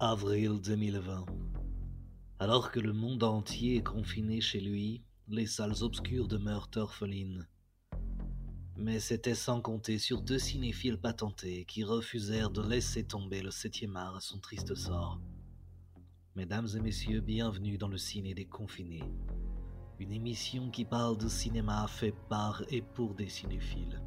Avril 2020. Alors que le monde entier est confiné chez lui, les salles obscures demeurent orphelines. Mais c'était sans compter sur deux cinéphiles patentés qui refusèrent de laisser tomber le septième art à son triste sort. Mesdames et messieurs, bienvenue dans le ciné des confinés. Une émission qui parle de cinéma fait par et pour des cinéphiles.